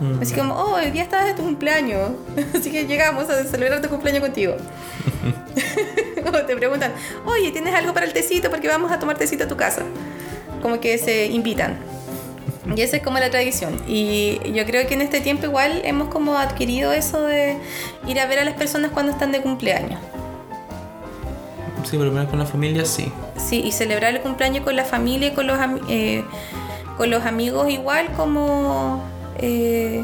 Mm. Así como, oh, el día estás de tu cumpleaños, así que llegamos a celebrar tu cumpleaños contigo. o te preguntan, oye, ¿tienes algo para el tecito? Porque vamos a tomar tecito a tu casa. Como que se invitan. Y esa es como la tradición. Y yo creo que en este tiempo igual hemos como adquirido eso de ir a ver a las personas cuando están de cumpleaños. Sí, por lo menos con la familia sí. Sí, y celebrar el cumpleaños con la familia y con los, eh, con los amigos igual como, eh,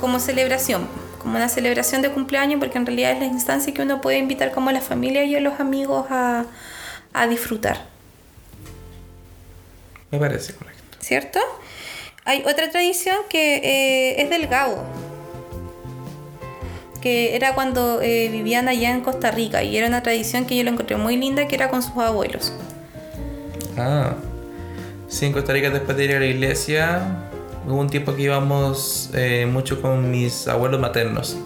como celebración, como una celebración de cumpleaños, porque en realidad es la instancia que uno puede invitar como a la familia y a los amigos a, a disfrutar. Me parece correcto. ¿Cierto? Hay otra tradición que eh, es del Gabo, que era cuando eh, vivían allá en Costa Rica y era una tradición que yo la encontré muy linda, que era con sus abuelos. Ah, sí, en Costa Rica después de ir a la iglesia, hubo un tiempo que íbamos eh, mucho con mis abuelos maternos.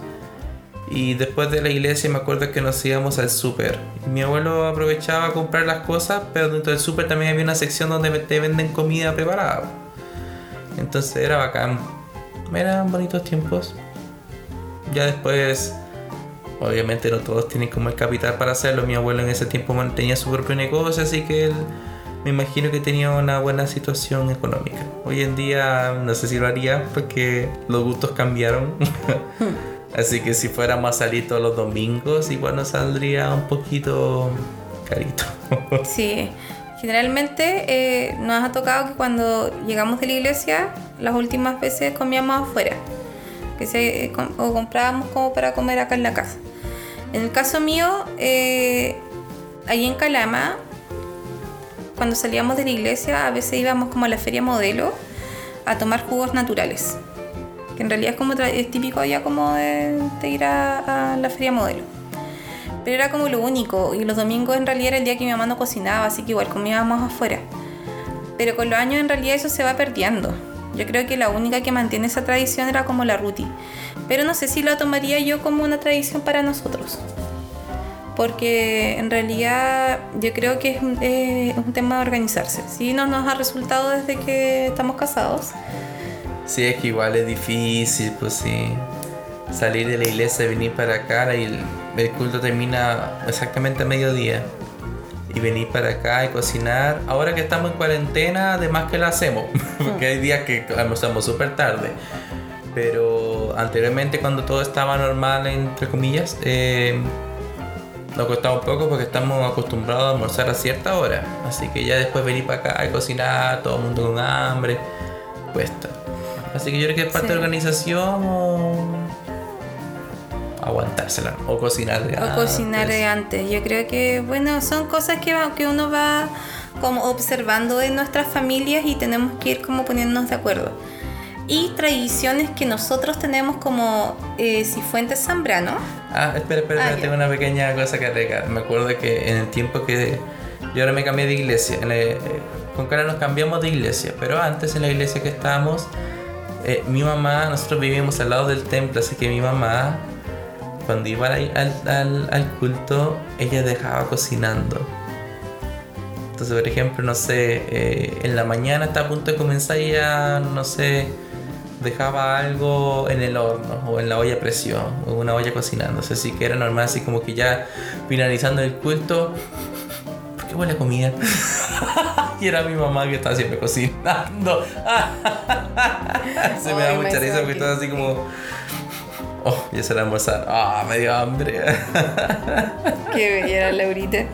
Y después de la iglesia me acuerdo que nos íbamos al súper. Mi abuelo aprovechaba a comprar las cosas, pero dentro del súper también había una sección donde te venden comida preparada. Entonces era bacán. Eran bonitos tiempos. Ya después, obviamente no todos tienen como el capital para hacerlo. Mi abuelo en ese tiempo mantenía su propio negocio, así que él me imagino que tenía una buena situación económica. Hoy en día no sé si lo haría porque los gustos cambiaron. así que si fuéramos a salir todos los domingos, igual nos saldría un poquito carito. sí. Generalmente eh, nos ha tocado que cuando llegamos de la iglesia, las últimas veces comíamos afuera, que se, o comprábamos como para comer acá en la casa. En el caso mío, eh, ahí en Calama, cuando salíamos de la iglesia, a veces íbamos como a la feria modelo a tomar jugos naturales, que en realidad es como es típico allá como de, ir a la feria modelo pero era como lo único. Y los domingos en realidad era el día que mi mamá no cocinaba, así que igual comíamos afuera. Pero con los años en realidad eso se va perdiendo. Yo creo que la única que mantiene esa tradición era como la ruti. Pero no sé si la tomaría yo como una tradición para nosotros. Porque en realidad yo creo que es un, es un tema de organizarse. Sí, no nos ha resultado desde que estamos casados. Sí, es que igual es difícil, pues sí salir de la iglesia y venir para acá y el, culto termina exactamente a mediodía y venir para acá y cocinar. Ahora que estamos en cuarentena, además que lo hacemos, porque hay días que almorzamos súper tarde. Pero anteriormente, cuando todo estaba normal, entre comillas, eh, nos costaba poco porque estamos acostumbrados a almorzar a cierta hora. Así que ya después venir para acá y cocinar, todo el mundo con hambre, cuesta. Así que yo creo que es parte de organización o aguantársela o cocinar de o antes. cocinar de antes. Yo creo que, bueno, son cosas que, que uno va como observando en nuestras familias y tenemos que ir como poniéndonos de acuerdo. Y tradiciones que nosotros tenemos como eh, Cifuentes Zambrano. Ah, espera, espera, ah, tengo una pequeña cosa que agregar. Me acuerdo que en el tiempo que yo ahora me cambié de iglesia, eh, con cara nos cambiamos de iglesia, pero antes en la iglesia que estábamos, eh, mi mamá, nosotros vivíamos al lado del templo, así que mi mamá cuando iba al, al, al culto, ella dejaba cocinando. Entonces, por ejemplo, no sé, eh, en la mañana está a punto de comenzar ya, no sé, dejaba algo en el horno o en la olla a presión o una olla cocinándose. Así que era normal, así como que ya finalizando el culto, ¿por qué huele a comida? y era mi mamá que estaba siempre cocinando. Se me da Ay, mucha risa porque estaba así como. Oh, ya será almorzar. Ah, me dio hambre. Qué bella Laurita.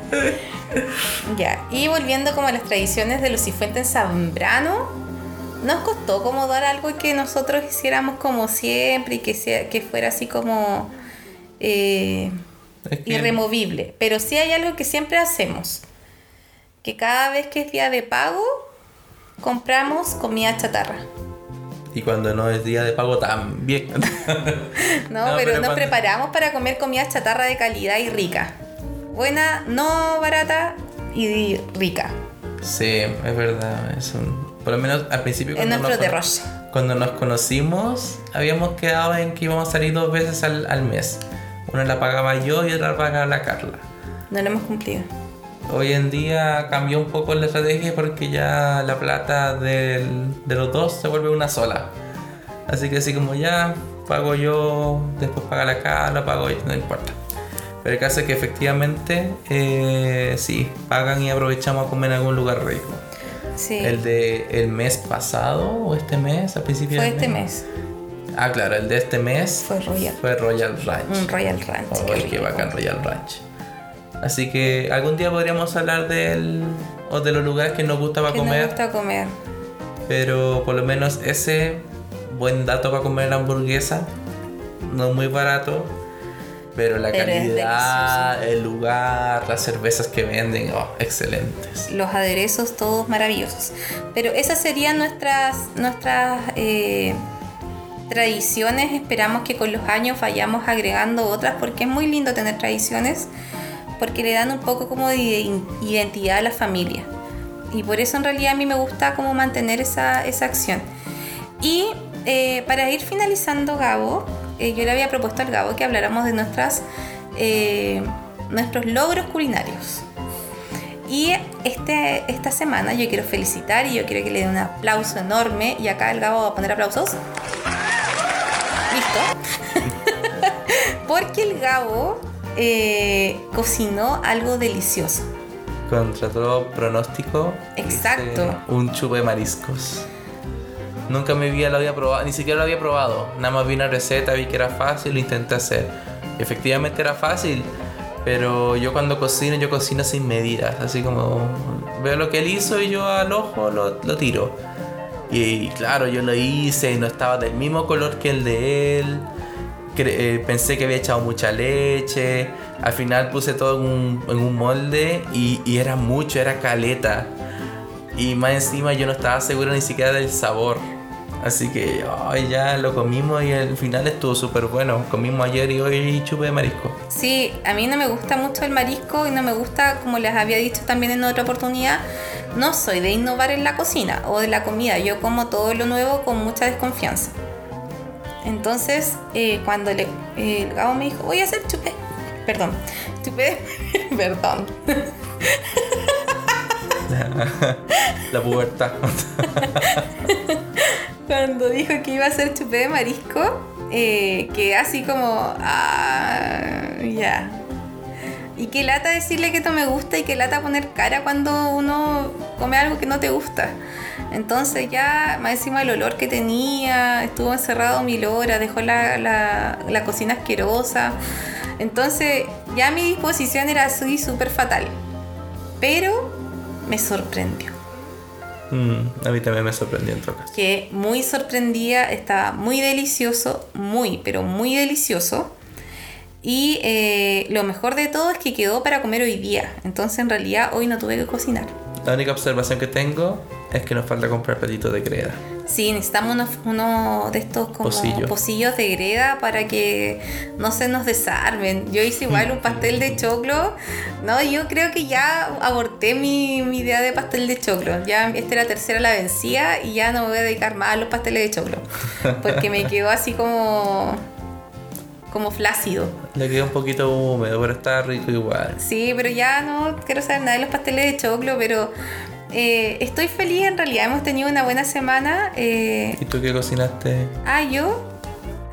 Ya, y volviendo como a las tradiciones de los Cifuentes en Zambrano, nos costó como dar algo que nosotros hiciéramos como siempre y que, sea, que fuera así como eh, Es que- irremovible. Pero sí hay algo que siempre hacemos, que cada vez que es día de pago, compramos comida chatarra. Y cuando no es día de pago también. No, No, pero, pero nos cuando- preparamos para comer comida chatarra de calidad y rica. Buena, no barata y rica. sí, es verdad. Es un- por lo menos al principio cuando nuestro nos, cuando nos conocimos, habíamos quedado en que íbamos a salir dos veces al, al mes. Una la pagaba yo y otra la pagaba la Carla. No lo hemos cumplido. Hoy en día cambió un poco la estrategia porque ya la plata del- de los dos se vuelve una sola. Así que así como ya pago yo, después paga la Carla, pago yo, no importa. Pero el caso es que efectivamente eh, sí, pagan y aprovechamos a comer en algún lugar rico. Sí. El de el mes pasado o este mes, a principios Fue del este mes. Ah, claro, el de este mes Fue Royal. fue Royal Ranch. Un Royal Ranch. Oh, qué qué bacán Royal Ranch. Así que algún día podríamos hablar del o de los lugares que nos gusta para Que nos comer, gusta comer. pero por lo menos ese buen dato para comer la hamburguesa, no muy barato, pero la Pero calidad, el lugar, las cervezas que venden, oh, excelentes. Los aderezos todos maravillosos. Pero esas serían nuestras, nuestras eh, tradiciones. Esperamos que con los años vayamos agregando otras porque es muy lindo tener tradiciones porque le dan un poco como de identidad a la familia. Y por eso en realidad a mí me gusta como mantener esa, esa acción. Y eh, para ir finalizando, Gabo, eh, yo le había propuesto al Gabo que habláramos de nuestras, eh, nuestros logros culinarios. Y este, esta semana yo quiero felicitar y yo quiero que le dé un aplauso enorme. Y acá el Gabo va a poner aplausos. Listo. Porque el Gabo eh, cocinó algo delicioso. Contra todo pronóstico, Exacto. hice un chupe de mariscos. Nunca me había, lo había probado, ni siquiera lo había probado. Nada más vi una receta, vi que era fácil, lo intenté hacer. Efectivamente era fácil, pero yo cuando cocino, yo cocino sin medidas. Así como veo lo que él hizo y yo al ojo lo, lo tiro. Y, claro, yo lo hice y no estaba del mismo color que el de él. Eh, pensé que había echado mucha leche. Al final puse todo en un, en un molde y, y era mucho, era caleta. Y más encima yo no estaba seguro ni siquiera del sabor. Así que ay, ya lo comimos y al final estuvo súper bueno. Comimos ayer y hoy chupe de marisco. Sí, a mí no me gusta mucho el marisco y no me gusta, como les había dicho también en otra oportunidad, no soy de innovar en la cocina o de la comida. Yo como todo lo nuevo con mucha desconfianza. Entonces, eh, cuando le, eh, el Gabo me dijo, voy a hacer chupé, perdón, chupé, perdón, La pubertad. cuando dijo que iba a hacer chupé de marisco, eh, que así como, ah, ya. Y que lata decirle que esto me gusta y que lata poner cara cuando uno come algo que no te gusta. Entonces ya, más encima el olor que tenía, estuvo encerrado mil horas, dejó la, la- la cocina asquerosa. Entonces ya mi disposición era así súper fatal. Pero me sorprendió. Mm, a mí también me sorprendió en todo caso. que muy sorprendida, estaba muy delicioso, muy, pero muy delicioso. Y eh, lo mejor de todo es que quedó para comer hoy día. Entonces en realidad hoy no tuve que cocinar. La única observación que tengo es que nos falta comprar platitos de greda. Sí, necesitamos uno de estos como Pocillo. pocillos de greda para que no se nos desarmen. Yo hice igual un pastel de choclo. No, yo creo que ya aborté mi, mi idea de pastel de choclo. Ya esta era la tercera la vencía y ya no me voy a dedicar más a los pasteles de choclo. Porque me quedó así como como flácido. Le queda un poquito húmedo, pero está rico igual. Sí, pero ya no quiero saber nada de los pasteles de choclo, pero eh, estoy feliz en realidad. Hemos tenido una buena semana. eh, ¿Y tú qué cocinaste? ah, yo.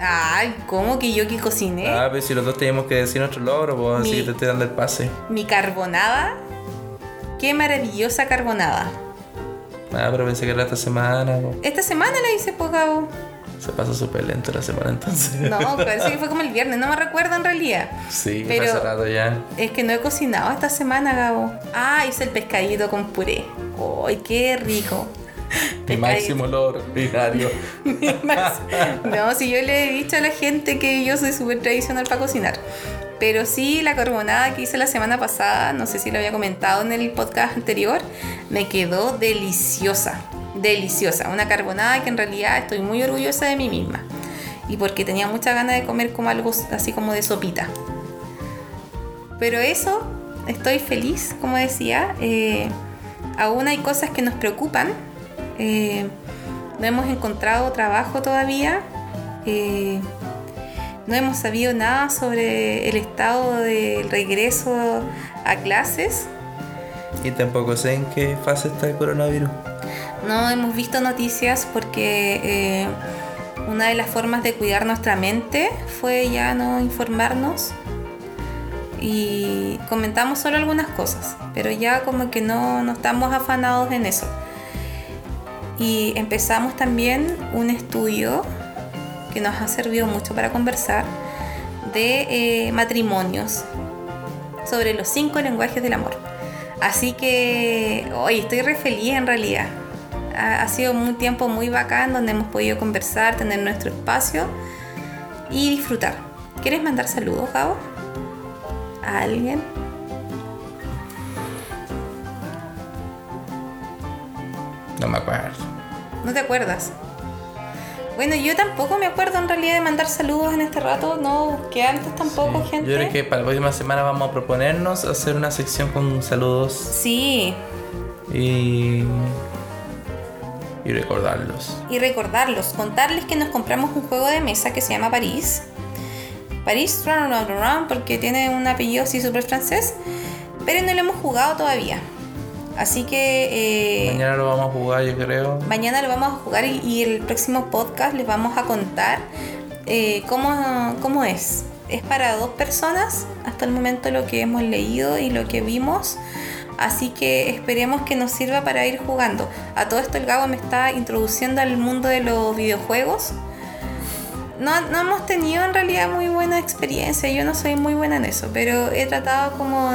Ay, ¿cómo que yo que cociné? Ah, pero si los dos teníamos que decir nuestro logro, pues así que te estoy dando el pase. Mi carbonada. Qué maravillosa carbonada. Ah, pero pensé que era esta semana. Esta semana la hice, pues, Gabo. Se pasó súper lento la semana entonces. No, parece que fue como el viernes, no me recuerdo en realidad. Sí, Pero- fue ya. Es que no he cocinado esta semana, Gabo. Ah, hice el pescadito con puré. ¡Ay, qué rico! Mi máximo logro ordinario. Más- No, si yo le he dicho a la gente que yo soy súper tradicional para cocinar. Pero sí, la carbonada que hice la semana pasada, no sé si lo había comentado en el podcast anterior, me quedó deliciosa. Deliciosa. Una carbonada que en realidad estoy muy orgullosa de mí misma. Y porque tenía mucha ganas de comer como algo así como de sopita. Pero eso, estoy feliz, como decía. Eh, aún hay cosas que nos preocupan. Eh, no hemos encontrado trabajo todavía. Eh, no hemos sabido nada sobre el estado del regreso a clases. Y tampoco sé en qué fase está el coronavirus. No hemos visto noticias porque eh, una de las formas de cuidar nuestra mente fue ya no informarnos y comentamos solo algunas cosas, pero ya como que no, no estamos afanados en eso. Y empezamos también un estudio que nos ha servido mucho para conversar de eh, matrimonios sobre los cinco lenguajes del amor. Así que hoy estoy re feliz en realidad. Ha, ha sido un tiempo muy bacán donde hemos podido conversar, tener nuestro espacio y disfrutar. ¿Quieres mandar saludos, Gabo? ¿A alguien? No me acuerdo. ¿No te acuerdas? Bueno, yo tampoco me acuerdo en realidad de mandar saludos en este rato, no, que antes tampoco, Sí. gente. Yo creo que para la próxima semana vamos a proponernos hacer una sección con saludos Sí, y. y recordarlos. y recordarlos, contarles que nos compramos un juego de mesa que se llama París. París, run, run, run, porque tiene un apellido así súper francés, pero no lo hemos jugado todavía. Así que eh, Mañana lo vamos a jugar, yo creo. mañana lo vamos a jugar y, y el próximo podcast les vamos a contar eh, cómo, cómo es. Es para dos personas, hasta el momento lo que hemos leído y lo que vimos. Así que esperemos que nos sirva para ir jugando. A todo esto el Gabo me está introduciendo al mundo de los videojuegos. No, no hemos tenido en realidad muy buena experiencia, yo no soy muy buena en eso, pero he tratado como,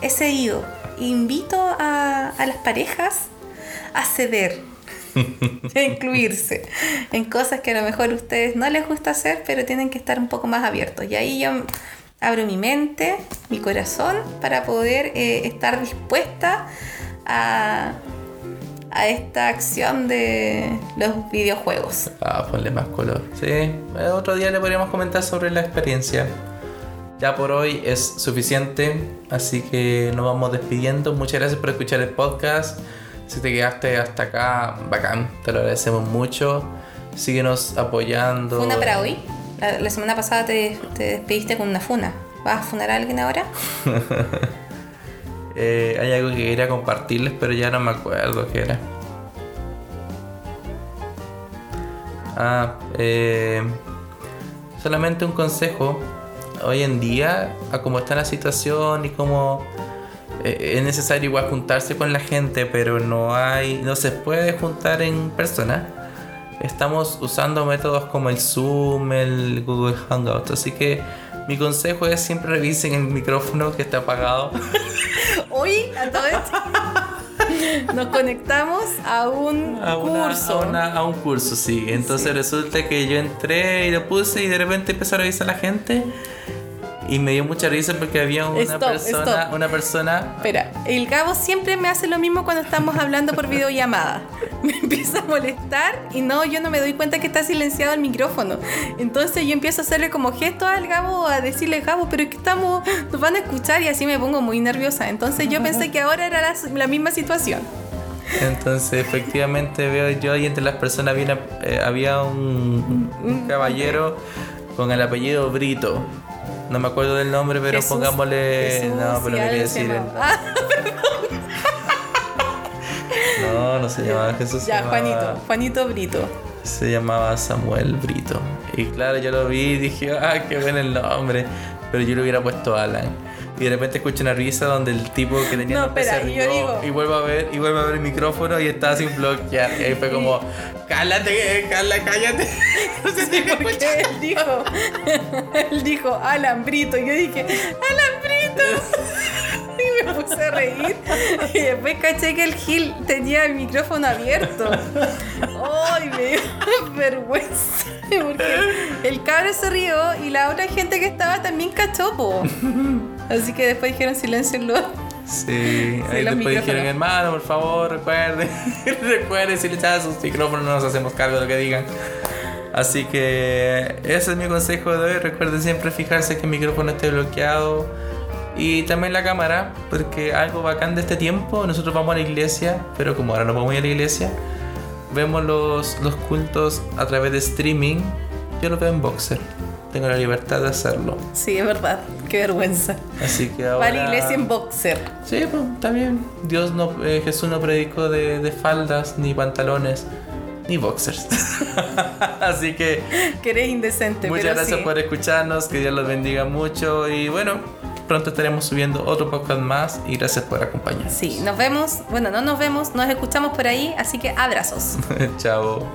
he seguido. Invito a, a las parejas a ceder, a incluirse en cosas que a lo mejor a ustedes no les gusta hacer, pero tienen que estar un poco más abiertos. Y ahí yo abro mi mente, mi corazón, para poder eh, estar dispuesta a, a esta acción de los videojuegos. Ah, ponle más color. Sí, eh, otro día le podríamos comentar sobre la experiencia. Ya por hoy es suficiente, así que nos vamos despidiendo. Muchas gracias por escuchar el podcast. Si te quedaste hasta acá, bacán, te lo agradecemos mucho. Síguenos apoyando. ¿Funa para hoy? La, semana pasada te, te despediste con una funa. ¿Vas a funar a alguien ahora? Eh, hay algo que quería compartirles, pero ya no me acuerdo qué era. Ah, eh, solamente un consejo. Hoy en día, a cómo está la situación y cómo eh, es necesario igual juntarse con la gente, pero no hay, no se puede juntar en persona. Estamos usando métodos como el Zoom, el Google Hangout, así que mi consejo es siempre revisen el micrófono que está apagado. Hoy, a todo esto, nos conectamos a un a, una- curso. a una- a un curso, sí. Entonces resulta que yo entré y lo puse y de repente empezó a revisar la gente. Y me dio mucha risa porque había una Stop, persona, stop. una persona. Espera, el Gabo siempre me hace lo mismo cuando estamos hablando por videollamada. Me empieza a molestar y no, yo no me doy cuenta que está silenciado el micrófono. Entonces yo empiezo a hacerle como gesto al Gabo, a decirle, Gabo, pero es que estamos, nos van a escuchar y así me pongo muy nerviosa. Entonces yo pensé que ahora era la, la misma situación. Entonces efectivamente veo yo y entre las personas había, eh, había un, un caballero con el apellido Brito. No me acuerdo del nombre, pero Jesús- pongámosle. Jesús no, pero quería decir. el-. Ah, No, no se llamaba Jesús. ya, llamaba- Juanito, Juanito Brito. Se llamaba Samuel Brito. Y claro, yo lo vi y dije, ah, qué bueno el nombre. Pero yo le hubiera puesto Alan. Y de repente escucho una risa donde el tipo que tenía No, espera, se y yo rió digo- y vuelvo a ver y vuelvo a ver el micrófono y estaba sin bloquear. Y ahí fue como, cálate, Carla, cállate. No sé Porque escuchas. él dijo, él dijo Alan Brito. Y yo dije, Alan Brito. Y me puse a reír. Y después caché que el Gil tenía el micrófono abierto. ¡Ay, me dio vergüenza! Porque el cabro se rió y la otra gente que estaba también cachó, po. Así que después dijeron silencio Sí, ahí después dijeron, hermano, por favor, recuerden. recuerden, si le sus micrófonos, no nos hacemos cargo de lo que digan. Así que ese es mi consejo de hoy. Recuerden siempre fijarse que el micrófono esté bloqueado y también la cámara, porque algo bacán de este tiempo, nosotros vamos a la iglesia, pero como ahora no vamos a ir a la iglesia, vemos los, los cultos a través de streaming. Yo los veo en Boxer. Tengo la libertad de hacerlo. Sí, es verdad. Qué vergüenza. Así que ahora... Va a la iglesia en boxer. Sí, pues está bien. Dios no, eh, Jesús no predicó de, de faldas, ni pantalones, ni boxers. Así que Que eres indecente, muchas pero gracias sí. por escucharnos, que Dios los bendiga mucho y bueno, pronto estaremos subiendo otro podcast más y gracias por acompañarnos. Sí, nos vemos. Bueno, no nos vemos, nos escuchamos por ahí, así que abrazos. Chao.